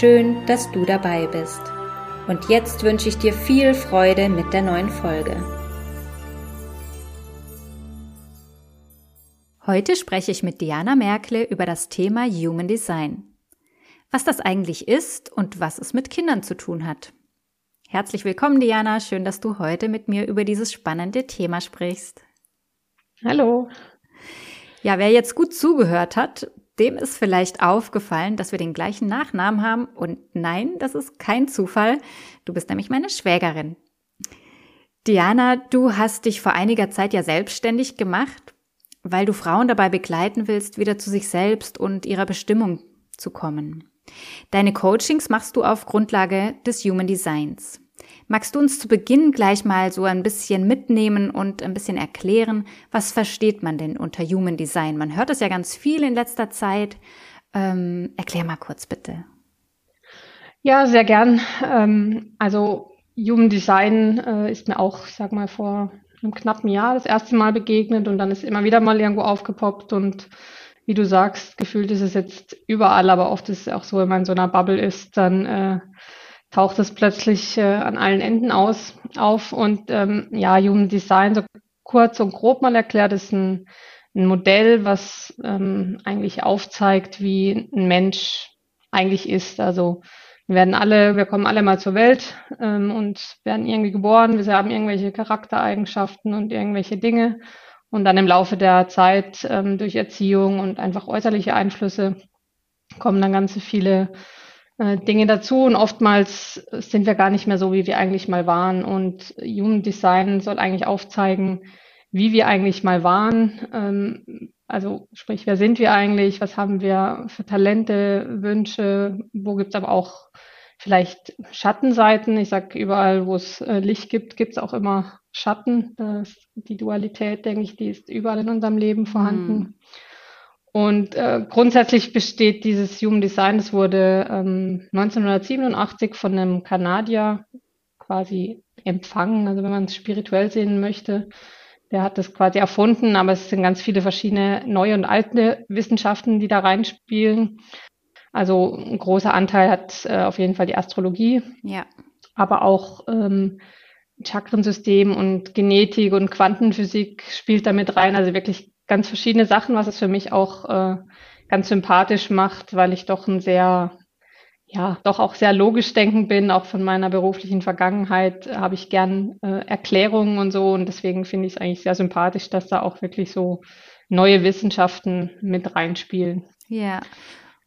Schön, dass du dabei bist. Und jetzt wünsche ich dir viel Freude mit der neuen Folge. Heute spreche ich mit Diana Merkle über das Thema Human Design. Was das eigentlich ist und was es mit Kindern zu tun hat. Herzlich willkommen, Diana. Schön, dass du heute mit mir über dieses spannende Thema sprichst. Hallo. Ja, wer jetzt gut zugehört hat, dem ist vielleicht aufgefallen, dass wir den gleichen Nachnamen haben. Und nein, das ist kein Zufall. Du bist nämlich meine Schwägerin. Diana, du hast dich vor einiger Zeit ja selbstständig gemacht, weil du Frauen dabei begleiten willst, wieder zu sich selbst und ihrer Bestimmung zu kommen. Deine Coachings machst du auf Grundlage des Human Designs. Magst du uns zu Beginn gleich mal so ein bisschen mitnehmen und ein bisschen erklären, was versteht man denn unter Human Design? Man hört es ja ganz viel in letzter Zeit. Ähm, erklär mal kurz bitte. Ja, sehr gern. Ähm, also Human Design äh, ist mir auch, ich sag mal, vor einem knappen Jahr das erste Mal begegnet und dann ist immer wieder mal irgendwo aufgepoppt und wie du sagst, gefühlt ist es jetzt überall, aber oft ist es auch so, wenn man in so einer Bubble ist, dann äh, taucht es plötzlich äh, an allen Enden aus auf. Und ähm, ja, Human Design, so kurz und grob mal erklärt, ist ein, ein Modell, was ähm, eigentlich aufzeigt, wie ein Mensch eigentlich ist. Also wir werden alle, wir kommen alle mal zur Welt ähm, und werden irgendwie geboren. Wir haben irgendwelche Charaktereigenschaften und irgendwelche Dinge. Und dann im Laufe der Zeit ähm, durch Erziehung und einfach äußerliche Einflüsse kommen dann ganz viele äh, Dinge dazu und oftmals sind wir gar nicht mehr so, wie wir eigentlich mal waren. Und Human Design soll eigentlich aufzeigen, wie wir eigentlich mal waren. Ähm, also sprich, wer sind wir eigentlich? Was haben wir für Talente, Wünsche? Wo gibt es aber auch vielleicht Schattenseiten? Ich sage, überall, wo es äh, Licht gibt, gibt es auch immer Schatten. Das, die Dualität, denke ich, die ist überall in unserem Leben vorhanden. Mhm. Und äh, grundsätzlich besteht dieses Human Design, das wurde ähm, 1987 von einem Kanadier quasi empfangen, also wenn man es spirituell sehen möchte. Der hat das quasi erfunden, aber es sind ganz viele verschiedene neue und alte Wissenschaften, die da reinspielen. Also ein großer Anteil hat äh, auf jeden Fall die Astrologie, ja. aber auch ähm, Chakrensystem und Genetik und Quantenphysik spielt damit rein. Also wirklich ganz verschiedene Sachen, was es für mich auch äh, ganz sympathisch macht, weil ich doch ein sehr, ja, doch auch sehr logisch denken bin, auch von meiner beruflichen Vergangenheit äh, habe ich gern äh, Erklärungen und so und deswegen finde ich es eigentlich sehr sympathisch, dass da auch wirklich so neue Wissenschaften mit reinspielen. Ja.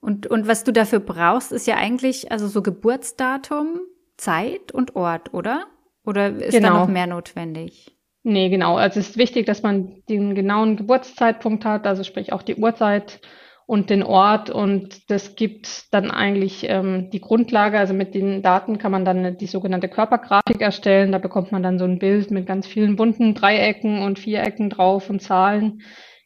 Und, und was du dafür brauchst, ist ja eigentlich also so Geburtsdatum, Zeit und Ort, oder? Oder ist genau. da noch mehr notwendig? Nee, genau. Also es ist wichtig, dass man den genauen Geburtszeitpunkt hat, also sprich auch die Uhrzeit und den Ort. Und das gibt dann eigentlich ähm, die Grundlage. Also mit den Daten kann man dann die sogenannte Körpergrafik erstellen. Da bekommt man dann so ein Bild mit ganz vielen bunten Dreiecken und Vierecken drauf und Zahlen,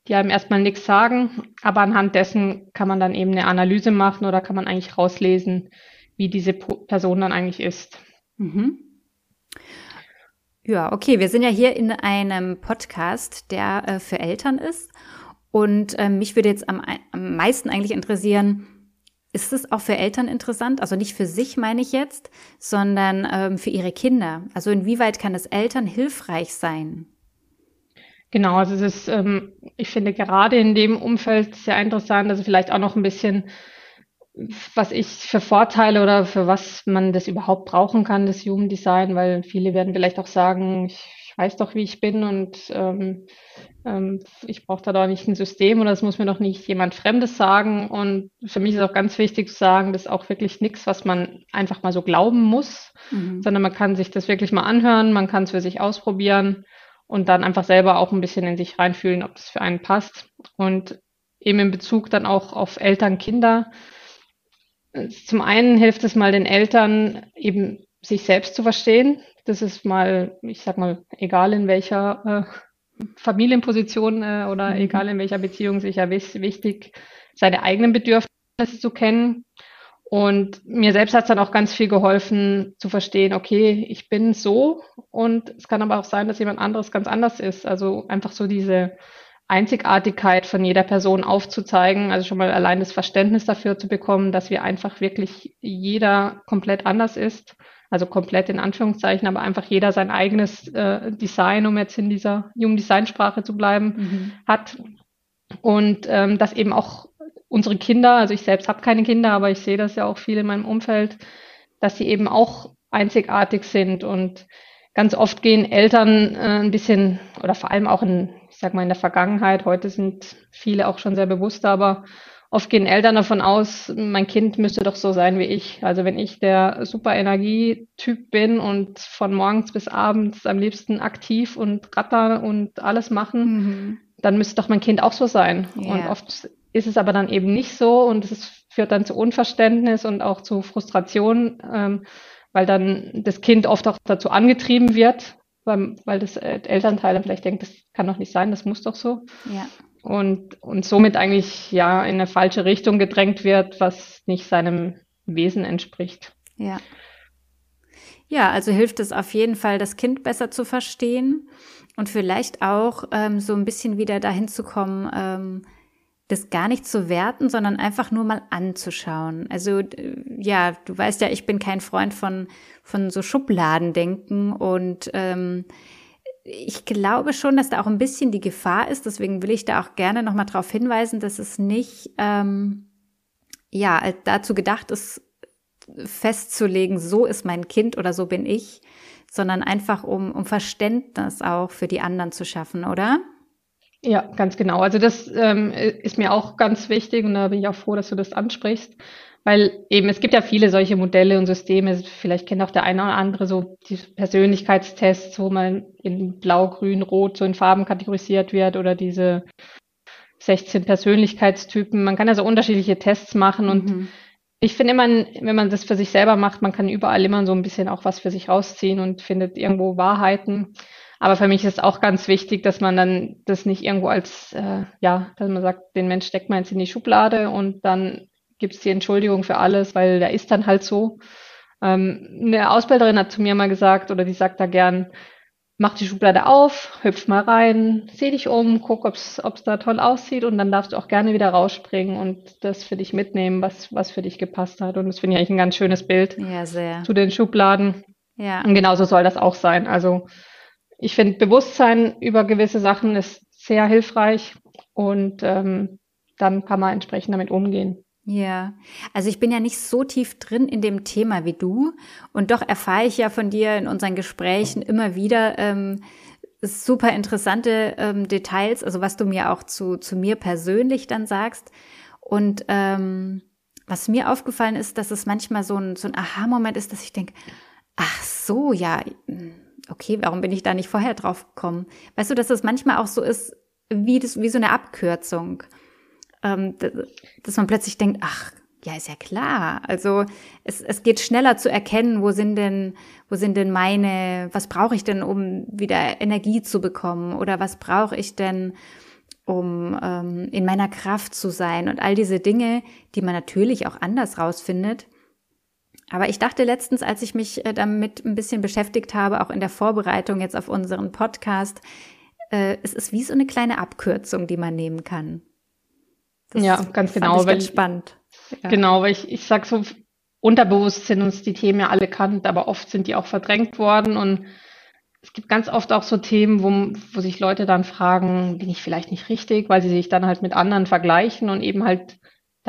die einem erstmal nichts sagen. Aber anhand dessen kann man dann eben eine Analyse machen oder kann man eigentlich rauslesen, wie diese Person dann eigentlich ist. Mhm. Ja, okay, wir sind ja hier in einem Podcast, der äh, für Eltern ist. Und äh, mich würde jetzt am, am meisten eigentlich interessieren, ist es auch für Eltern interessant? Also nicht für sich meine ich jetzt, sondern ähm, für ihre Kinder. Also inwieweit kann es Eltern hilfreich sein? Genau, also es ist, ähm, ich finde gerade in dem Umfeld sehr interessant, also vielleicht auch noch ein bisschen was ich für Vorteile oder für was man das überhaupt brauchen kann, das Human Design, weil viele werden vielleicht auch sagen, ich, ich weiß doch, wie ich bin und ähm, ähm, ich brauche da doch nicht ein System oder das muss mir doch nicht jemand Fremdes sagen. Und für mich ist auch ganz wichtig zu sagen, das ist auch wirklich nichts, was man einfach mal so glauben muss, mhm. sondern man kann sich das wirklich mal anhören, man kann es für sich ausprobieren und dann einfach selber auch ein bisschen in sich reinfühlen, ob das für einen passt. Und eben in Bezug dann auch auf Eltern, Kinder zum einen hilft es mal den Eltern eben sich selbst zu verstehen. Das ist mal, ich sag mal, egal in welcher äh, Familienposition äh, oder mhm. egal in welcher Beziehung sicher wichtig, seine eigenen Bedürfnisse zu kennen. Und mir selbst hat es dann auch ganz viel geholfen zu verstehen, okay, ich bin so und es kann aber auch sein, dass jemand anderes ganz anders ist. Also einfach so diese Einzigartigkeit von jeder Person aufzuzeigen, also schon mal allein das Verständnis dafür zu bekommen, dass wir einfach wirklich jeder komplett anders ist, also komplett in Anführungszeichen, aber einfach jeder sein eigenes äh, Design, um jetzt in dieser jungen Designsprache zu bleiben, mhm. hat. Und ähm, dass eben auch unsere Kinder, also ich selbst habe keine Kinder, aber ich sehe das ja auch viel in meinem Umfeld, dass sie eben auch einzigartig sind. Und ganz oft gehen Eltern äh, ein bisschen oder vor allem auch in sag mal, in der Vergangenheit, heute sind viele auch schon sehr bewusst, aber oft gehen Eltern davon aus, mein Kind müsste doch so sein wie ich. Also wenn ich der super Energietyp bin und von morgens bis abends am liebsten aktiv und ratter und alles machen, mhm. dann müsste doch mein Kind auch so sein. Yeah. Und oft ist es aber dann eben nicht so und es führt dann zu Unverständnis und auch zu Frustration, ähm, weil dann das Kind oft auch dazu angetrieben wird, weil, weil das äh, Elternteil dann vielleicht denkt, das kann doch nicht sein, das muss doch so. Ja. Und, und somit eigentlich ja in eine falsche Richtung gedrängt wird, was nicht seinem Wesen entspricht. Ja. Ja, also hilft es auf jeden Fall, das Kind besser zu verstehen und vielleicht auch ähm, so ein bisschen wieder dahin zu kommen, ähm, das gar nicht zu werten, sondern einfach nur mal anzuschauen. Also ja, du weißt ja, ich bin kein Freund von von so Schubladendenken und ähm, ich glaube schon, dass da auch ein bisschen die Gefahr ist. Deswegen will ich da auch gerne noch mal darauf hinweisen, dass es nicht ähm, ja dazu gedacht ist, festzulegen, so ist mein Kind oder so bin ich, sondern einfach um um Verständnis auch für die anderen zu schaffen, oder? Ja, ganz genau. Also das ähm, ist mir auch ganz wichtig und da bin ich auch froh, dass du das ansprichst, weil eben es gibt ja viele solche Modelle und Systeme. Vielleicht kennt auch der eine oder andere so die Persönlichkeitstests, wo man in Blau, Grün, Rot so in Farben kategorisiert wird oder diese 16 Persönlichkeitstypen. Man kann ja so unterschiedliche Tests machen und mhm. ich finde immer, wenn man das für sich selber macht, man kann überall immer so ein bisschen auch was für sich rausziehen und findet irgendwo Wahrheiten. Aber für mich ist auch ganz wichtig, dass man dann das nicht irgendwo als, äh, ja, dass man sagt, den Mensch steckt man jetzt in die Schublade und dann gibt es die Entschuldigung für alles, weil der ist dann halt so. Ähm, eine Ausbilderin hat zu mir mal gesagt, oder die sagt da gern, mach die Schublade auf, hüpf mal rein, seh dich um, guck, ob es da toll aussieht und dann darfst du auch gerne wieder rausspringen und das für dich mitnehmen, was, was für dich gepasst hat. Und das finde ich eigentlich ein ganz schönes Bild ja, sehr. zu den Schubladen. Ja. Und genauso soll das auch sein. Also ich finde, Bewusstsein über gewisse Sachen ist sehr hilfreich und ähm, dann kann man entsprechend damit umgehen. Ja, also ich bin ja nicht so tief drin in dem Thema wie du und doch erfahre ich ja von dir in unseren Gesprächen immer wieder ähm, super interessante ähm, Details, also was du mir auch zu, zu mir persönlich dann sagst. Und ähm, was mir aufgefallen ist, dass es manchmal so ein, so ein Aha-Moment ist, dass ich denke, ach so, ja, okay, warum bin ich da nicht vorher drauf gekommen? Weißt du, dass es manchmal auch so ist, wie, das, wie so eine Abkürzung, ähm, dass man plötzlich denkt, ach, ja, ist ja klar. Also es, es geht schneller zu erkennen, wo sind denn, wo sind denn meine, was brauche ich denn, um wieder Energie zu bekommen? Oder was brauche ich denn, um ähm, in meiner Kraft zu sein? Und all diese Dinge, die man natürlich auch anders rausfindet. Aber ich dachte letztens, als ich mich äh, damit ein bisschen beschäftigt habe, auch in der Vorbereitung jetzt auf unseren Podcast, äh, es ist wie so eine kleine Abkürzung, die man nehmen kann. Das ja, ganz genau. Ich weil, ganz spannend. Ja. Genau, weil ich, ich sag so, unterbewusst sind uns die Themen ja alle bekannt, aber oft sind die auch verdrängt worden und es gibt ganz oft auch so Themen, wo, wo sich Leute dann fragen, bin ich vielleicht nicht richtig, weil sie sich dann halt mit anderen vergleichen und eben halt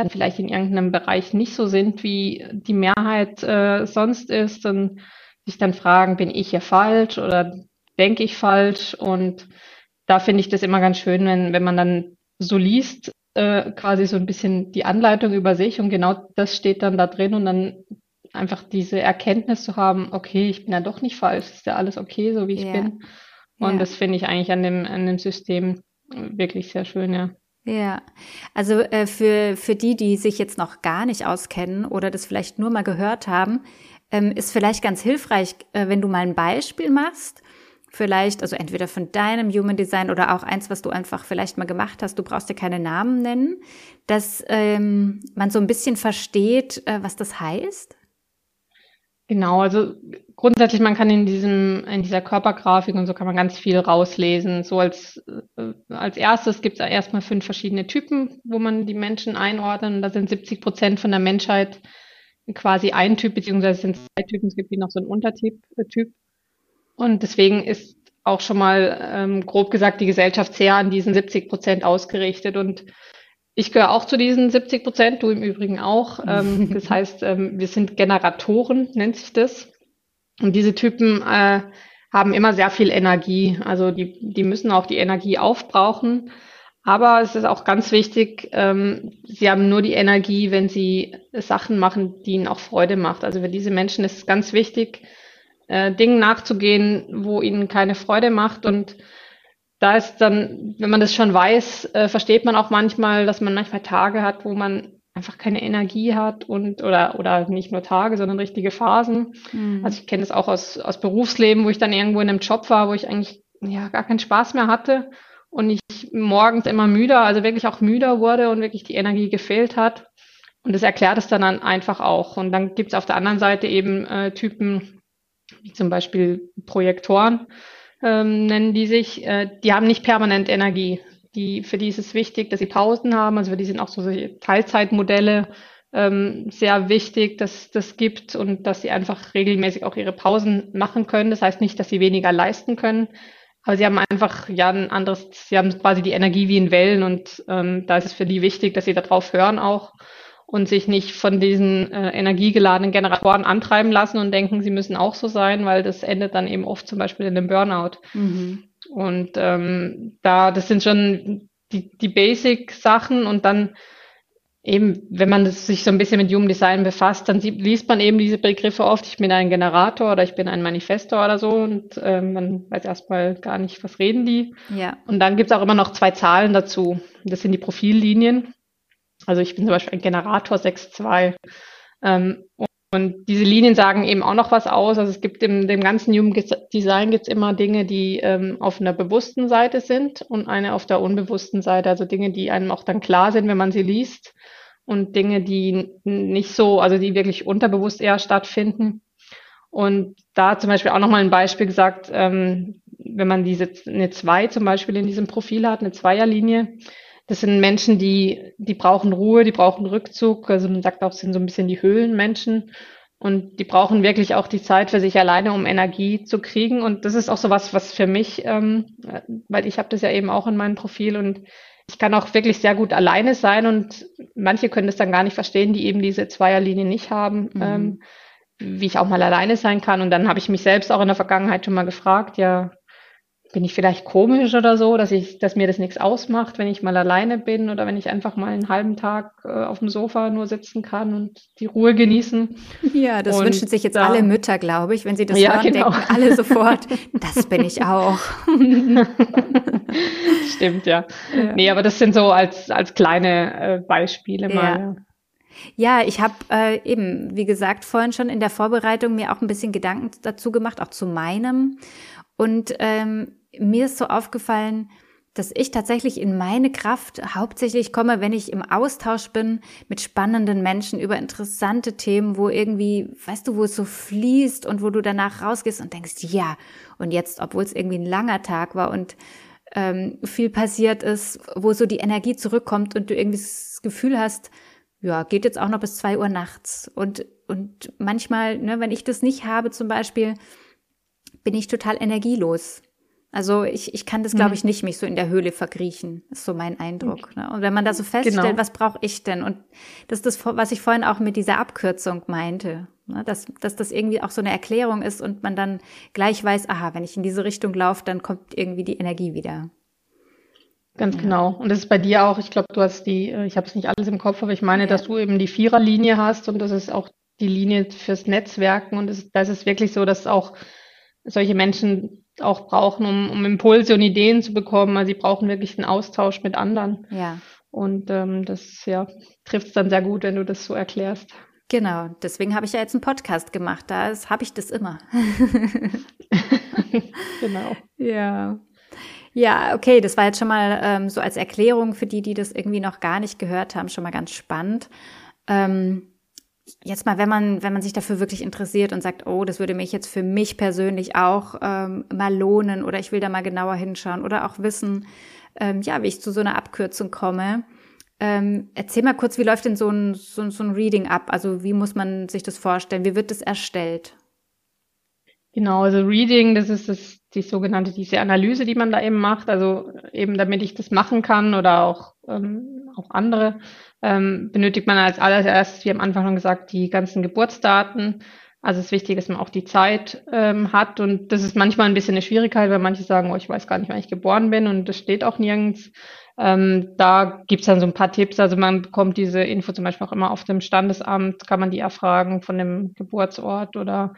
dann vielleicht in irgendeinem Bereich nicht so sind, wie die Mehrheit äh, sonst ist und sich dann fragen, bin ich hier falsch oder denke ich falsch? Und da finde ich das immer ganz schön, wenn, wenn man dann so liest, äh, quasi so ein bisschen die Anleitung über sich und genau das steht dann da drin und dann einfach diese Erkenntnis zu haben, okay, ich bin ja doch nicht falsch, ist ja alles okay, so wie ich yeah. bin. Und yeah. das finde ich eigentlich an dem, an dem System wirklich sehr schön, ja. Ja, also äh, für, für die, die sich jetzt noch gar nicht auskennen oder das vielleicht nur mal gehört haben, ähm, ist vielleicht ganz hilfreich, äh, wenn du mal ein Beispiel machst. Vielleicht, also entweder von deinem Human Design oder auch eins, was du einfach vielleicht mal gemacht hast, du brauchst dir keine Namen nennen, dass ähm, man so ein bisschen versteht, äh, was das heißt. Genau, also grundsätzlich, man kann in diesem, in dieser Körpergrafik und so kann man ganz viel rauslesen. So als, äh, als erstes gibt es erstmal fünf verschiedene Typen, wo man die Menschen einordnet. Und da sind 70 Prozent von der Menschheit quasi ein Typ, beziehungsweise sind zwei Typen, es gibt wie noch so einen Untertyp. Äh, typ. Und deswegen ist auch schon mal ähm, grob gesagt die Gesellschaft sehr an diesen 70 Prozent ausgerichtet. Und ich gehöre auch zu diesen 70 Prozent, du im Übrigen auch. Ähm, das heißt, ähm, wir sind Generatoren, nennt sich das. Und diese Typen äh, haben immer sehr viel Energie. Also die, die müssen auch die Energie aufbrauchen. Aber es ist auch ganz wichtig, ähm, sie haben nur die Energie, wenn sie Sachen machen, die ihnen auch Freude macht. Also für diese Menschen ist es ganz wichtig, äh, Dingen nachzugehen, wo ihnen keine Freude macht und da ist dann, wenn man das schon weiß, äh, versteht man auch manchmal, dass man manchmal Tage hat, wo man einfach keine Energie hat und oder oder nicht nur Tage, sondern richtige Phasen. Mhm. Also ich kenne das auch aus aus Berufsleben, wo ich dann irgendwo in einem Job war, wo ich eigentlich ja gar keinen Spaß mehr hatte und ich morgens immer müder, also wirklich auch müder wurde und wirklich die Energie gefehlt hat. Und das erklärt es dann einfach auch. Und dann gibt es auf der anderen Seite eben äh, Typen, wie zum Beispiel Projektoren, ähm, nennen die sich, äh, die haben nicht permanent Energie. Die, für die ist es wichtig, dass sie Pausen haben. Also für die sind auch so Teilzeitmodelle ähm, sehr wichtig, dass das gibt und dass sie einfach regelmäßig auch ihre Pausen machen können. Das heißt nicht, dass sie weniger leisten können, aber sie haben einfach ja ein anderes, sie haben quasi die Energie wie in Wellen und ähm, da ist es für die wichtig, dass sie darauf hören auch und sich nicht von diesen äh, energiegeladenen Generatoren antreiben lassen und denken, sie müssen auch so sein, weil das endet dann eben oft zum Beispiel in einem Burnout. Mhm. Und ähm, da, das sind schon die, die Basic-Sachen und dann eben, wenn man das, sich so ein bisschen mit Human Design befasst, dann sieht, liest man eben diese Begriffe oft, ich bin ein Generator oder ich bin ein Manifestor oder so und ähm, man weiß erstmal gar nicht, was reden die. Ja. Und dann gibt's auch immer noch zwei Zahlen dazu. Das sind die Profillinien. Also ich bin zum Beispiel ein Generator 6.2. Ähm, und diese Linien sagen eben auch noch was aus. Also es gibt im dem ganzen Human Design gibt's immer Dinge, die ähm, auf einer bewussten Seite sind und eine auf der unbewussten Seite. Also Dinge, die einem auch dann klar sind, wenn man sie liest. Und Dinge, die nicht so, also die wirklich unterbewusst eher stattfinden. Und da zum Beispiel auch nochmal ein Beispiel gesagt, ähm, wenn man diese eine 2 zum Beispiel in diesem Profil hat, eine Zweierlinie, das sind Menschen, die, die brauchen Ruhe, die brauchen Rückzug. Also man sagt auch, sind so ein bisschen die Höhlenmenschen. Und die brauchen wirklich auch die Zeit für sich alleine, um Energie zu kriegen. Und das ist auch so was, was für mich, ähm, weil ich habe das ja eben auch in meinem Profil und ich kann auch wirklich sehr gut alleine sein und manche können das dann gar nicht verstehen, die eben diese Zweierlinie nicht haben, mhm. ähm, wie ich auch mal alleine sein kann. Und dann habe ich mich selbst auch in der Vergangenheit schon mal gefragt, ja, bin ich vielleicht komisch oder so, dass ich, dass mir das nichts ausmacht, wenn ich mal alleine bin oder wenn ich einfach mal einen halben Tag äh, auf dem Sofa nur sitzen kann und die Ruhe genießen. Ja, das und wünschen sich jetzt da, alle Mütter, glaube ich, wenn sie das ja, hören, genau. denken alle sofort, das bin ich auch. Stimmt, ja. ja. Nee, aber das sind so als, als kleine äh, Beispiele ja. mal. Ja, ich habe äh, eben, wie gesagt, vorhin schon in der Vorbereitung mir auch ein bisschen Gedanken dazu gemacht, auch zu meinem. Und ähm, mir ist so aufgefallen, dass ich tatsächlich in meine Kraft hauptsächlich komme, wenn ich im Austausch bin mit spannenden Menschen über interessante Themen, wo irgendwie, weißt du, wo es so fließt und wo du danach rausgehst und denkst, ja, und jetzt, obwohl es irgendwie ein langer Tag war und ähm, viel passiert ist, wo so die Energie zurückkommt und du irgendwie das Gefühl hast, ja, geht jetzt auch noch bis zwei Uhr nachts. Und, und manchmal, ne, wenn ich das nicht habe zum Beispiel, bin ich total energielos. Also ich, ich kann das, glaube mhm. ich, nicht mich so in der Höhle verkriechen, ist so mein Eindruck. Ne? Und wenn man da so feststellt, genau. was brauche ich denn? Und das ist das, was ich vorhin auch mit dieser Abkürzung meinte, ne? dass, dass das irgendwie auch so eine Erklärung ist und man dann gleich weiß, aha, wenn ich in diese Richtung laufe, dann kommt irgendwie die Energie wieder. Ganz ja. genau. Und das ist bei dir auch, ich glaube, du hast die, äh, ich habe es nicht alles im Kopf, aber ich meine, ja. dass du eben die Viererlinie hast und das ist auch die Linie fürs Netzwerken und das, da ist es wirklich so, dass auch solche Menschen auch brauchen, um, um Impulse und Ideen zu bekommen. Also sie brauchen wirklich einen Austausch mit anderen. Ja. Und ähm, das ja, trifft es dann sehr gut, wenn du das so erklärst. Genau, deswegen habe ich ja jetzt einen Podcast gemacht. Da habe ich das immer. genau. Ja. Ja, okay, das war jetzt schon mal ähm, so als Erklärung für die, die das irgendwie noch gar nicht gehört haben, schon mal ganz spannend. Ähm, jetzt mal, wenn man, wenn man sich dafür wirklich interessiert und sagt, oh, das würde mich jetzt für mich persönlich auch ähm, mal lohnen oder ich will da mal genauer hinschauen oder auch wissen, ähm, ja, wie ich zu so einer Abkürzung komme. Ähm, erzähl mal kurz, wie läuft denn so ein, so, so ein Reading ab? Also wie muss man sich das vorstellen? Wie wird das erstellt? Genau, also Reading, das ist das, die sogenannte, diese Analyse, die man da eben macht. Also eben damit ich das machen kann oder auch, ähm, auch andere, ähm, benötigt man als allererstes, wie am Anfang schon gesagt, die ganzen Geburtsdaten. Also es ist wichtig, dass man auch die Zeit ähm, hat und das ist manchmal ein bisschen eine Schwierigkeit, weil manche sagen, oh, ich weiß gar nicht, wann ich geboren bin und das steht auch nirgends. Ähm, da gibt's dann so ein paar Tipps. Also man bekommt diese Info zum Beispiel auch immer auf dem Standesamt, kann man die erfragen von dem Geburtsort oder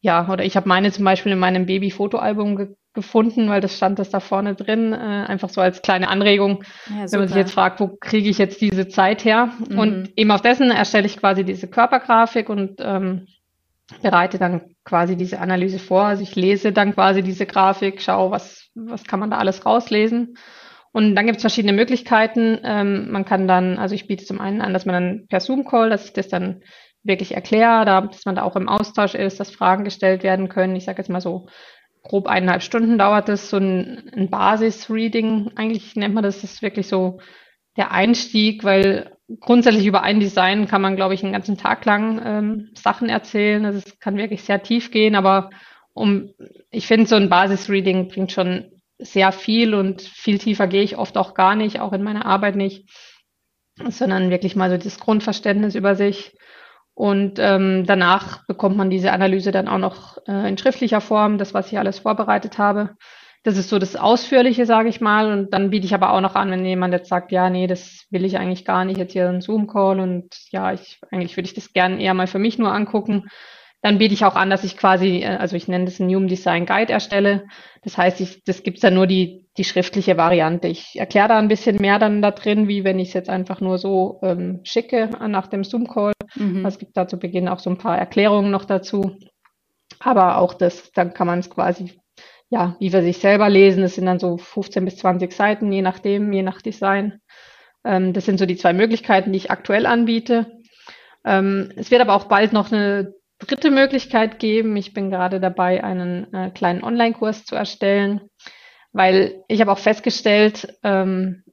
ja, oder ich habe meine zum Beispiel in meinem Baby-Fotoalbum ge gefunden, weil das stand das da vorne drin, äh, einfach so als kleine Anregung, ja, wenn man sich jetzt fragt, wo kriege ich jetzt diese Zeit her? Mhm. Und eben auf dessen erstelle ich quasi diese Körpergrafik und ähm, bereite dann quasi diese Analyse vor. Also ich lese dann quasi diese Grafik, schaue, was, was kann man da alles rauslesen. Und dann gibt es verschiedene Möglichkeiten. Ähm, man kann dann, also ich biete zum einen an, dass man dann per Zoom-Call, dass ich das dann wirklich erkläre, da, dass man da auch im Austausch ist, dass Fragen gestellt werden können. Ich sage jetzt mal so, grob eineinhalb Stunden dauert das, so ein, ein Basis-Reading. Eigentlich nennt man das, das ist wirklich so der Einstieg, weil grundsätzlich über ein Design kann man, glaube ich, einen ganzen Tag lang ähm, Sachen erzählen. Also es kann wirklich sehr tief gehen, aber um, ich finde, so ein Basis-Reading bringt schon sehr viel und viel tiefer gehe ich oft auch gar nicht, auch in meiner Arbeit nicht, sondern wirklich mal so das Grundverständnis über sich und ähm, danach bekommt man diese Analyse dann auch noch äh, in schriftlicher Form, das, was ich alles vorbereitet habe. Das ist so das Ausführliche, sage ich mal. Und dann biete ich aber auch noch an, wenn jemand jetzt sagt, ja, nee, das will ich eigentlich gar nicht, jetzt hier ein Zoom-Call und ja, ich, eigentlich würde ich das gerne eher mal für mich nur angucken. Dann biete ich auch an, dass ich quasi, äh, also ich nenne das einen Human Design Guide erstelle. Das heißt, ich, das gibt's dann nur die, die schriftliche Variante. Ich erkläre da ein bisschen mehr dann da drin, wie wenn ich es jetzt einfach nur so ähm, schicke nach dem Zoom-Call. Mhm. Es gibt da zu Beginn auch so ein paar Erklärungen noch dazu. Aber auch das, dann kann man es quasi, ja, wie wir sich selber lesen. Das sind dann so 15 bis 20 Seiten, je nachdem, je nach Design. Ähm, das sind so die zwei Möglichkeiten, die ich aktuell anbiete. Ähm, es wird aber auch bald noch eine dritte Möglichkeit geben. Ich bin gerade dabei, einen äh, kleinen Online-Kurs zu erstellen, weil ich habe auch festgestellt, ähm,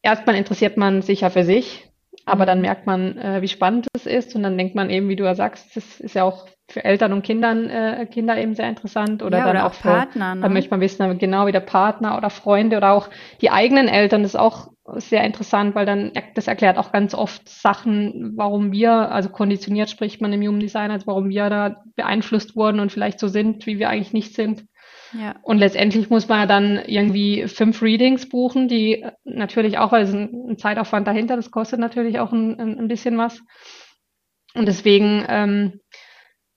erstmal interessiert man sich ja für sich, aber dann mhm. merkt man, äh, wie spannend es ist und dann denkt man eben, wie du ja sagst, das ist ja auch für Eltern und Kindern, äh, Kinder eben sehr interessant oder ja, dann oder auch, Partner. ne? Dann möchte man wissen, genau wie der Partner oder Freunde oder auch die eigenen Eltern, das ist auch sehr interessant, weil dann das erklärt auch ganz oft Sachen, warum wir, also konditioniert spricht man im Human Design, also warum wir da beeinflusst wurden und vielleicht so sind, wie wir eigentlich nicht sind. Ja. Und letztendlich muss man ja dann irgendwie fünf Readings buchen, die natürlich auch, weil es ein, ein Zeitaufwand dahinter, das kostet natürlich auch ein, ein bisschen was. Und deswegen ähm,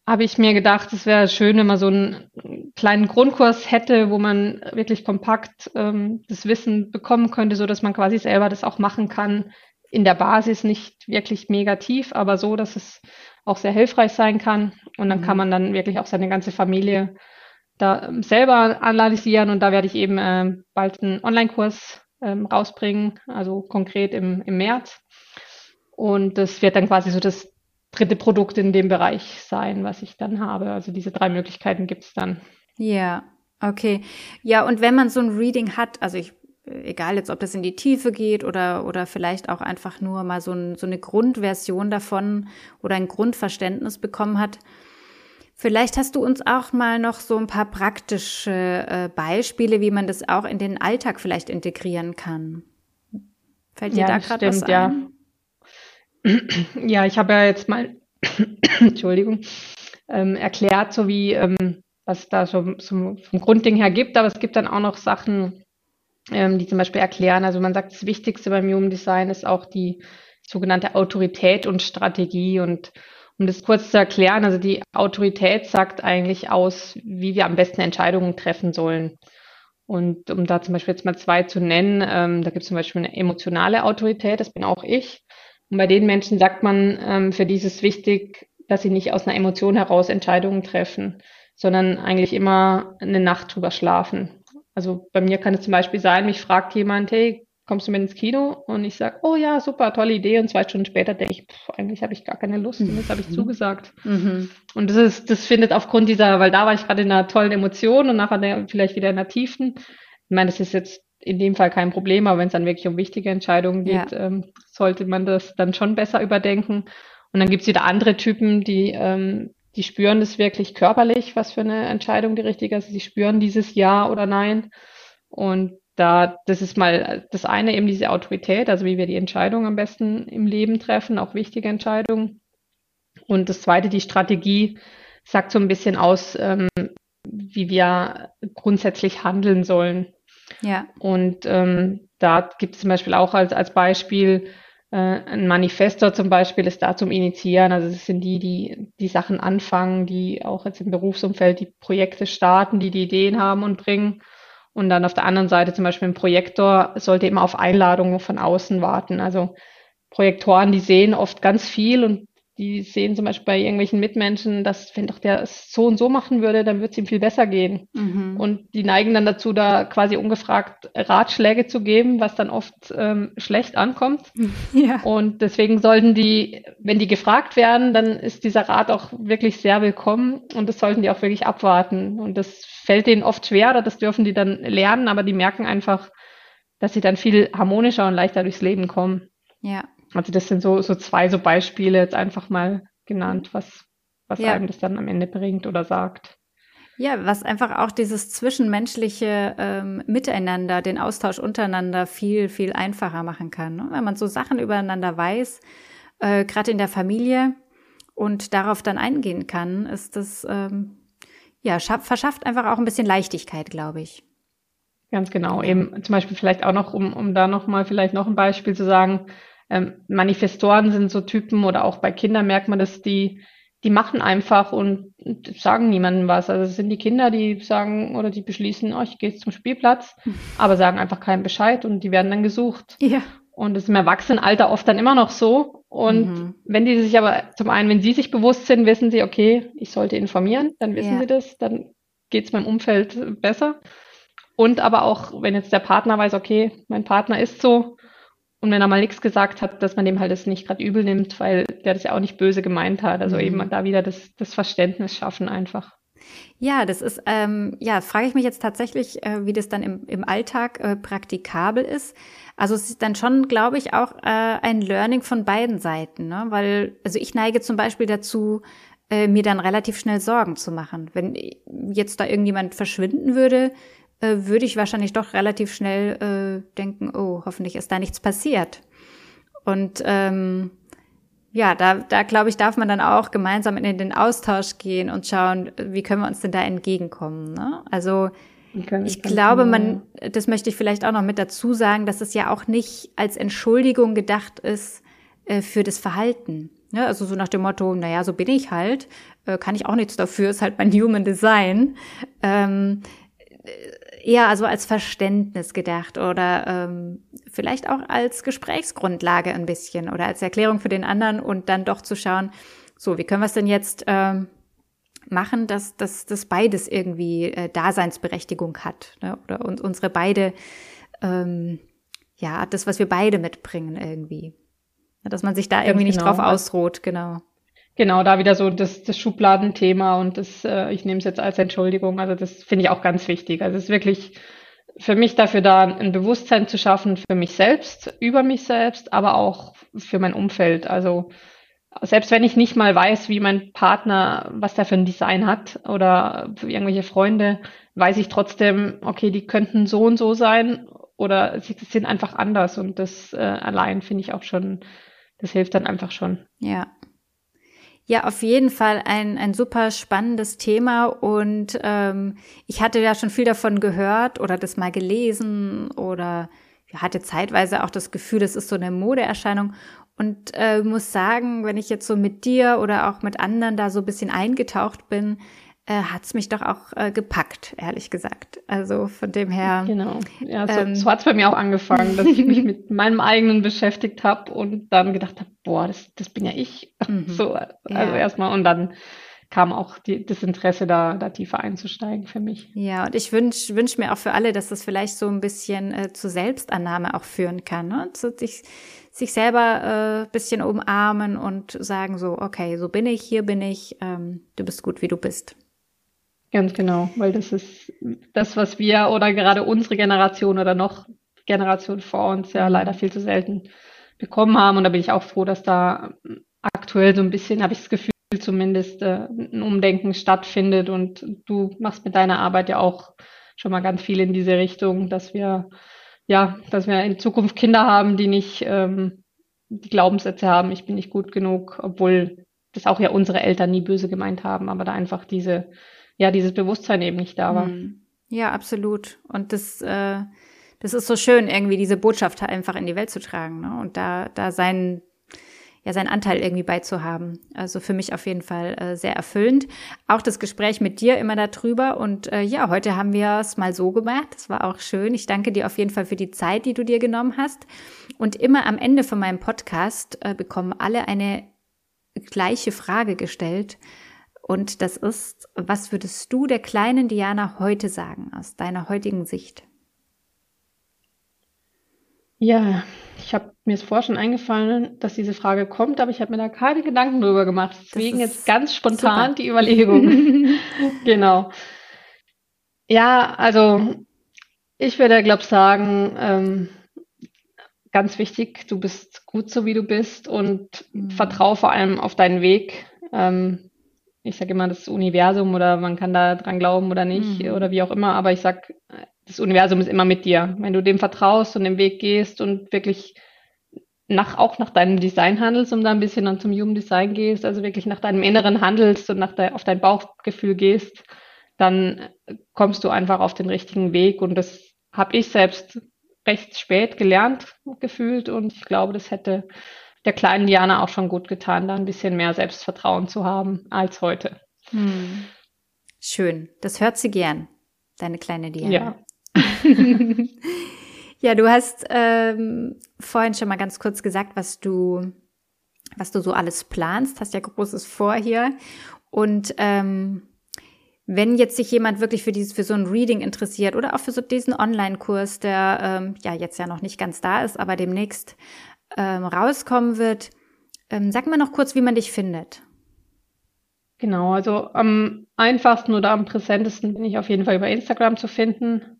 habe ich mir gedacht, es wäre schön, wenn man so einen kleinen Grundkurs hätte, wo man wirklich kompakt ähm, das Wissen bekommen könnte, so dass man quasi selber das auch machen kann. In der Basis nicht wirklich mega tief, aber so, dass es auch sehr hilfreich sein kann. Und dann mhm. kann man dann wirklich auch seine ganze Familie da ähm, selber analysieren. Und da werde ich eben äh, bald einen Online-Kurs ähm, rausbringen, also konkret im, im März. Und das wird dann quasi so das dritte Produkt in dem Bereich sein, was ich dann habe. Also diese drei Möglichkeiten gibt es dann. Ja, okay. Ja, und wenn man so ein Reading hat, also ich, egal jetzt, ob das in die Tiefe geht oder, oder vielleicht auch einfach nur mal so, ein, so eine Grundversion davon oder ein Grundverständnis bekommen hat, Vielleicht hast du uns auch mal noch so ein paar praktische äh, Beispiele, wie man das auch in den Alltag vielleicht integrieren kann. Fällt dir ja, da gerade was ein? Ja. Ja, ich habe ja jetzt mal, Entschuldigung, ähm, erklärt, so wie ähm, was da so, so vom Grundding her gibt, aber es gibt dann auch noch Sachen, ähm, die zum Beispiel erklären. Also man sagt, das Wichtigste beim Human Design ist auch die sogenannte Autorität und Strategie und Um das kurz zu erklären, also die Autorität sagt eigentlich aus, wie wir am besten Entscheidungen treffen sollen. Und um da zum Beispiel jetzt mal zwei zu nennen, ähm, da gibt es zum Beispiel eine emotionale Autorität, das bin auch ich. Und bei den Menschen sagt man, ähm, für die ist es wichtig, dass sie nicht aus einer Emotion heraus Entscheidungen treffen, sondern eigentlich immer eine Nacht drüber schlafen. Also bei mir kann es zum Beispiel sein, mich fragt jemand, hey, kommst du mit ins Kino? Und ich sage, oh ja, super, tolle Idee. Und zwei Stunden später denke ich, pff, eigentlich habe ich gar keine Lust und jetzt habe ich mhm. zugesagt. Mhm. Und das ist, das findet aufgrund dieser, weil da war ich gerade in einer tollen Emotion und nachher vielleicht wieder in einer tiefen. Ich meine, das ist jetzt in dem Fall kein Problem, aber wenn es dann wirklich um wichtige Entscheidungen geht, ja. ähm, sollte man das dann schon besser überdenken. Und dann gibt es wieder andere Typen, die ähm, die spüren das wirklich körperlich, was für eine Entscheidung die richtige ist. Sie spüren dieses Ja oder Nein. Und da, das ist mal das eine eben diese Autorität, also wie wir die Entscheidung am besten im Leben treffen, auch wichtige Entscheidungen. Und das zweite, die Strategie, sagt so ein bisschen aus, ähm, wie wir grundsätzlich handeln sollen. Ja. Und ähm, da gibt es zum Beispiel auch als, als Beispiel, äh, ein Manifestor zum Beispiel ist da zum Initiieren. Also es sind die, die die Sachen anfangen, die auch jetzt im Berufsumfeld die Projekte starten, die die Ideen haben und bringen. Und dann auf der anderen Seite zum Beispiel ein Projektor sollte eben auf Einladungen von außen warten. Also Projektoren, die sehen oft ganz viel und die sehen zum Beispiel bei irgendwelchen Mitmenschen, dass wenn doch der es so und so machen würde, dann würde es ihm viel besser gehen. Mhm. Und die neigen dann dazu, da quasi ungefragt Ratschläge zu geben, was dann oft ähm, schlecht ankommt. Ja. Und deswegen sollten die, wenn die gefragt werden, dann ist dieser Rat auch wirklich sehr willkommen und das sollten die auch wirklich abwarten. Und das fällt denen oft schwer oder das dürfen die dann lernen, aber die merken einfach, dass sie dann viel harmonischer und leichter durchs Leben kommen. Ja. Also das sind so, so zwei so Beispiele jetzt einfach mal genannt, was, was ja. einem das dann am Ende bringt oder sagt. Ja, was einfach auch dieses zwischenmenschliche ähm, Miteinander, den Austausch untereinander viel, viel einfacher machen kann. Ne? Wenn man so Sachen übereinander weiß, äh, gerade in der Familie und darauf dann eingehen kann, ist das, ähm, ja, verschafft einfach auch ein bisschen Leichtigkeit, glaube ich. Ganz genau. Eben zum Beispiel vielleicht auch noch, um, um da noch mal vielleicht noch ein Beispiel zu sagen, ähm, Manifestoren sind so Typen oder auch bei Kindern merkt man, dass die, die machen einfach und sagen niemandem was. Also es sind die Kinder, die sagen oder die beschließen, oh, ich gehe jetzt zum Spielplatz, aber sagen einfach keinen Bescheid und die werden dann gesucht. Ja. Und das ist im Erwachsenenalter oft dann immer noch so. Und mhm. wenn die sich aber, zum einen, wenn sie sich bewusst sind, wissen sie, okay, ich sollte informieren, dann wissen ja. sie das, dann geht es meinem Umfeld besser. Und aber auch, wenn jetzt der Partner weiß, okay, mein Partner ist so, und wenn er mal nichts gesagt hat, dass man dem halt das nicht gerade übel nimmt, weil der das ja auch nicht böse gemeint hat. Also mhm. eben da wieder das, das Verständnis schaffen einfach. Ja, das ist, ähm, ja, frage ich mich jetzt tatsächlich, äh, wie das dann im, im Alltag äh, praktikabel ist. Also es ist dann schon, glaube ich, auch äh, ein Learning von beiden Seiten, ne? Weil, also ich neige zum Beispiel dazu, äh, mir dann relativ schnell Sorgen zu machen. Wenn jetzt da irgendjemand verschwinden würde, äh, würde ich wahrscheinlich doch relativ schnell äh, denken, oh, hoffentlich ist da nichts passiert. Und ähm, ja, da, da glaube ich, darf man dann auch gemeinsam in den Austausch gehen und schauen, wie können wir uns denn da entgegenkommen. Ne? Also ich glaube, man, das möchte ich vielleicht auch noch mit dazu sagen, dass es ja auch nicht als Entschuldigung gedacht ist äh, für das Verhalten. Ne? Also so nach dem Motto, naja, so bin ich halt, äh, kann ich auch nichts dafür, ist halt mein Human Design. Ähm, eher also als Verständnis gedacht oder ähm, vielleicht auch als Gesprächsgrundlage ein bisschen oder als Erklärung für den anderen und dann doch zu schauen, so, wie können wir es denn jetzt ähm, machen, dass, dass, dass beides irgendwie äh, Daseinsberechtigung hat ne? oder uns, unsere beide, ähm, ja, das, was wir beide mitbringen irgendwie. Dass man sich da irgendwie nicht genau. drauf ausruht, genau. Genau, da wieder so das, das Schubladenthema und das, äh, ich nehme es jetzt als Entschuldigung. Also das finde ich auch ganz wichtig. Also es ist wirklich für mich dafür da, ein Bewusstsein zu schaffen für mich selbst, über mich selbst, aber auch für mein Umfeld. Also selbst wenn ich nicht mal weiß, wie mein Partner, was der für ein Design hat oder für irgendwelche Freunde, weiß ich trotzdem, okay, die könnten so und so sein oder sie sind einfach anders und das äh, allein finde ich auch schon, das hilft dann einfach schon. Ja, ja, auf jeden Fall ein, ein super spannendes Thema und ähm, ich hatte ja schon viel davon gehört oder das mal gelesen oder hatte zeitweise auch das Gefühl, das ist so eine Modeerscheinung Und äh, muss sagen, wenn ich jetzt so mit dir oder auch mit anderen da so ein bisschen eingetaucht bin, äh, hat's mich doch auch äh, gepackt, ehrlich gesagt. Also von dem her. Genau. Ja, so, ähm, so hat's bei mir auch angefangen, dass ich mich mit meinem eigenen beschäftigt habe und dann gedacht habe, boah, das, das bin ja ich. Mhm. So, also ja. erstmal und dann kam auch die, das Interesse, da, da tiefer einzusteigen für mich. Ja, und ich wünsche wünsch mir auch für alle, dass das vielleicht so ein bisschen äh, zur Selbstannahme auch führen kann. Ne? Zu, sich, sich selber äh, bisschen umarmen und sagen so, okay, so bin ich, hier bin ich, ähm, du bist gut, wie du bist. Ganz genau, weil das ist das, was wir oder gerade unsere Generation oder noch Generation vor uns ja leider viel zu selten bekommen haben. Und da bin ich auch froh, dass da aktuell so ein bisschen, habe ich das Gefühl, zumindest äh, ein Umdenken stattfindet. Und du machst mit deiner Arbeit ja auch schon mal ganz viel in diese Richtung, dass wir ja, dass wir in Zukunft Kinder haben, die nicht ähm, die Glaubenssätze haben, ich bin nicht gut genug, obwohl das auch ja unsere Eltern nie böse gemeint haben, aber da einfach diese ja, dieses Bewusstsein eben nicht da war. Hm. Ja, absolut. Und das, äh, das ist so schön, irgendwie diese Botschaft einfach in die Welt zu tragen ne? und da, da seinen, ja, seinen Anteil irgendwie beizuhaben. Also für mich auf jeden Fall äh, sehr erfüllend. Auch das Gespräch mit dir immer darüber. Und äh, ja, heute haben wir es mal so gemacht. Das war auch schön. Ich danke dir auf jeden Fall für die Zeit, die du dir genommen hast. Und immer am Ende von meinem Podcast äh, bekommen alle eine gleiche Frage gestellt. Und das ist, was würdest du der kleinen Diana heute sagen, aus deiner heutigen Sicht? Ja, ich habe mir es vorher schon eingefallen, dass diese Frage kommt, aber ich habe mir da keine Gedanken drüber gemacht. Deswegen jetzt ganz spontan super. die Überlegung. genau. Ja, also ich würde, glaube ich, sagen, ähm, ganz wichtig, du bist gut so, wie du bist und mhm. vertraue vor allem auf deinen Weg. Ähm, ich sage immer das Universum oder man kann da dran glauben oder nicht mhm. oder wie auch immer, aber ich sag, das Universum ist immer mit dir. Wenn du dem vertraust und den Weg gehst und wirklich nach, auch nach deinem Design handelst, um da ein bisschen dann zum Jugenddesign gehst, also wirklich nach deinem Inneren handelst und nach de, auf dein Bauchgefühl gehst, dann kommst du einfach auf den richtigen Weg und das habe ich selbst recht spät gelernt gefühlt und ich glaube, das hätte der kleinen Diana auch schon gut getan, da ein bisschen mehr Selbstvertrauen zu haben als heute. Hm. Schön, das hört sie gern, deine kleine Diana. Ja. ja, du hast ähm, vorhin schon mal ganz kurz gesagt, was du, was du so alles planst. Hast ja großes Vor hier. Und ähm, wenn jetzt sich jemand wirklich für dieses, für so ein Reading interessiert oder auch für so diesen Online-Kurs, der ähm, ja jetzt ja noch nicht ganz da ist, aber demnächst ähm, rauskommen wird. Ähm, sag mal noch kurz, wie man dich findet. Genau, also am einfachsten oder am präsentesten bin ich auf jeden Fall über Instagram zu finden.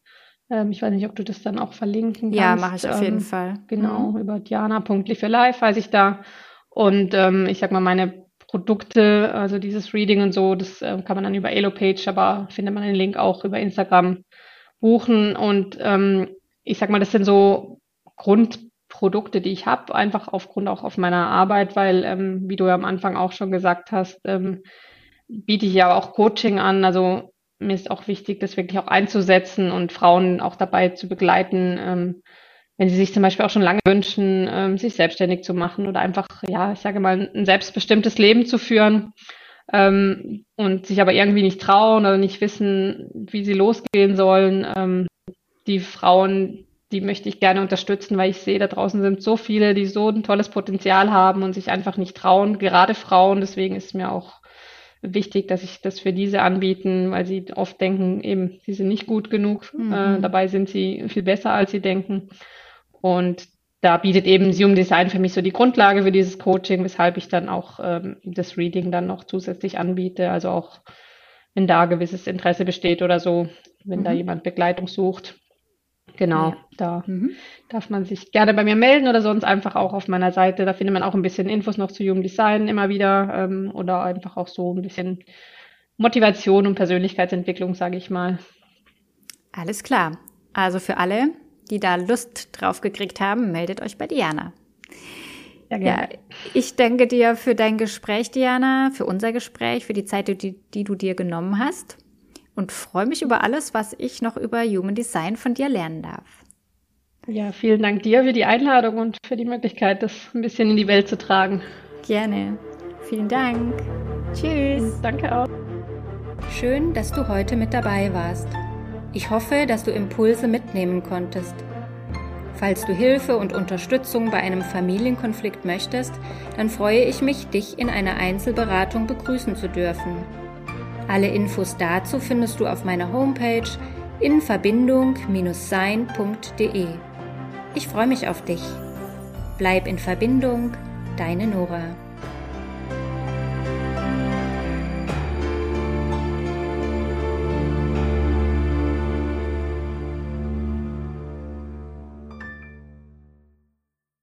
Ähm, ich weiß nicht, ob du das dann auch verlinken kannst. Ja, mache ich auf jeden ähm, Fall. Genau, mhm. über diana.live heiße ich da. Und ähm, ich sag mal, meine Produkte, also dieses Reading und so, das äh, kann man dann über Elopage, aber findet man den Link auch über Instagram buchen. Und ähm, ich sag mal, das sind so Grund Produkte, die ich habe, einfach aufgrund auch auf meiner Arbeit, weil, ähm, wie du ja am Anfang auch schon gesagt hast, ähm, biete ich ja auch Coaching an. Also mir ist auch wichtig, das wirklich auch einzusetzen und Frauen auch dabei zu begleiten, ähm, wenn sie sich zum Beispiel auch schon lange wünschen, ähm, sich selbstständig zu machen oder einfach, ja, ich sage mal, ein selbstbestimmtes Leben zu führen ähm, und sich aber irgendwie nicht trauen oder nicht wissen, wie sie losgehen sollen. Ähm, die Frauen, die möchte ich gerne unterstützen, weil ich sehe, da draußen sind so viele, die so ein tolles Potenzial haben und sich einfach nicht trauen, gerade Frauen. Deswegen ist mir auch wichtig, dass ich das für diese anbieten, weil sie oft denken, eben, sie sind nicht gut genug. Mhm. Äh, dabei sind sie viel besser, als sie denken. Und da bietet eben Zoom Design für mich so die Grundlage für dieses Coaching, weshalb ich dann auch ähm, das Reading dann noch zusätzlich anbiete. Also auch wenn da gewisses Interesse besteht oder so, wenn mhm. da jemand Begleitung sucht, Genau, ja. da mhm. darf man sich gerne bei mir melden oder sonst einfach auch auf meiner Seite. Da findet man auch ein bisschen Infos noch zu Human Design immer wieder ähm, oder einfach auch so ein bisschen Motivation und Persönlichkeitsentwicklung, sage ich mal. Alles klar. Also für alle, die da Lust drauf gekriegt haben, meldet euch bei Diana. Ja, ja, ich danke dir für dein Gespräch, Diana, für unser Gespräch, für die Zeit, die, die du dir genommen hast und freue mich über alles, was ich noch über Human Design von dir lernen darf. Ja, vielen Dank dir für die Einladung und für die Möglichkeit, das ein bisschen in die Welt zu tragen. Gerne. Vielen Dank. Tschüss. Danke auch. Schön, dass du heute mit dabei warst. Ich hoffe, dass du Impulse mitnehmen konntest. Falls du Hilfe und Unterstützung bei einem Familienkonflikt möchtest, dann freue ich mich, dich in einer Einzelberatung begrüßen zu dürfen. Alle Infos dazu findest du auf meiner Homepage in verbindung-sein.de. Ich freue mich auf dich. Bleib in Verbindung, deine Nora.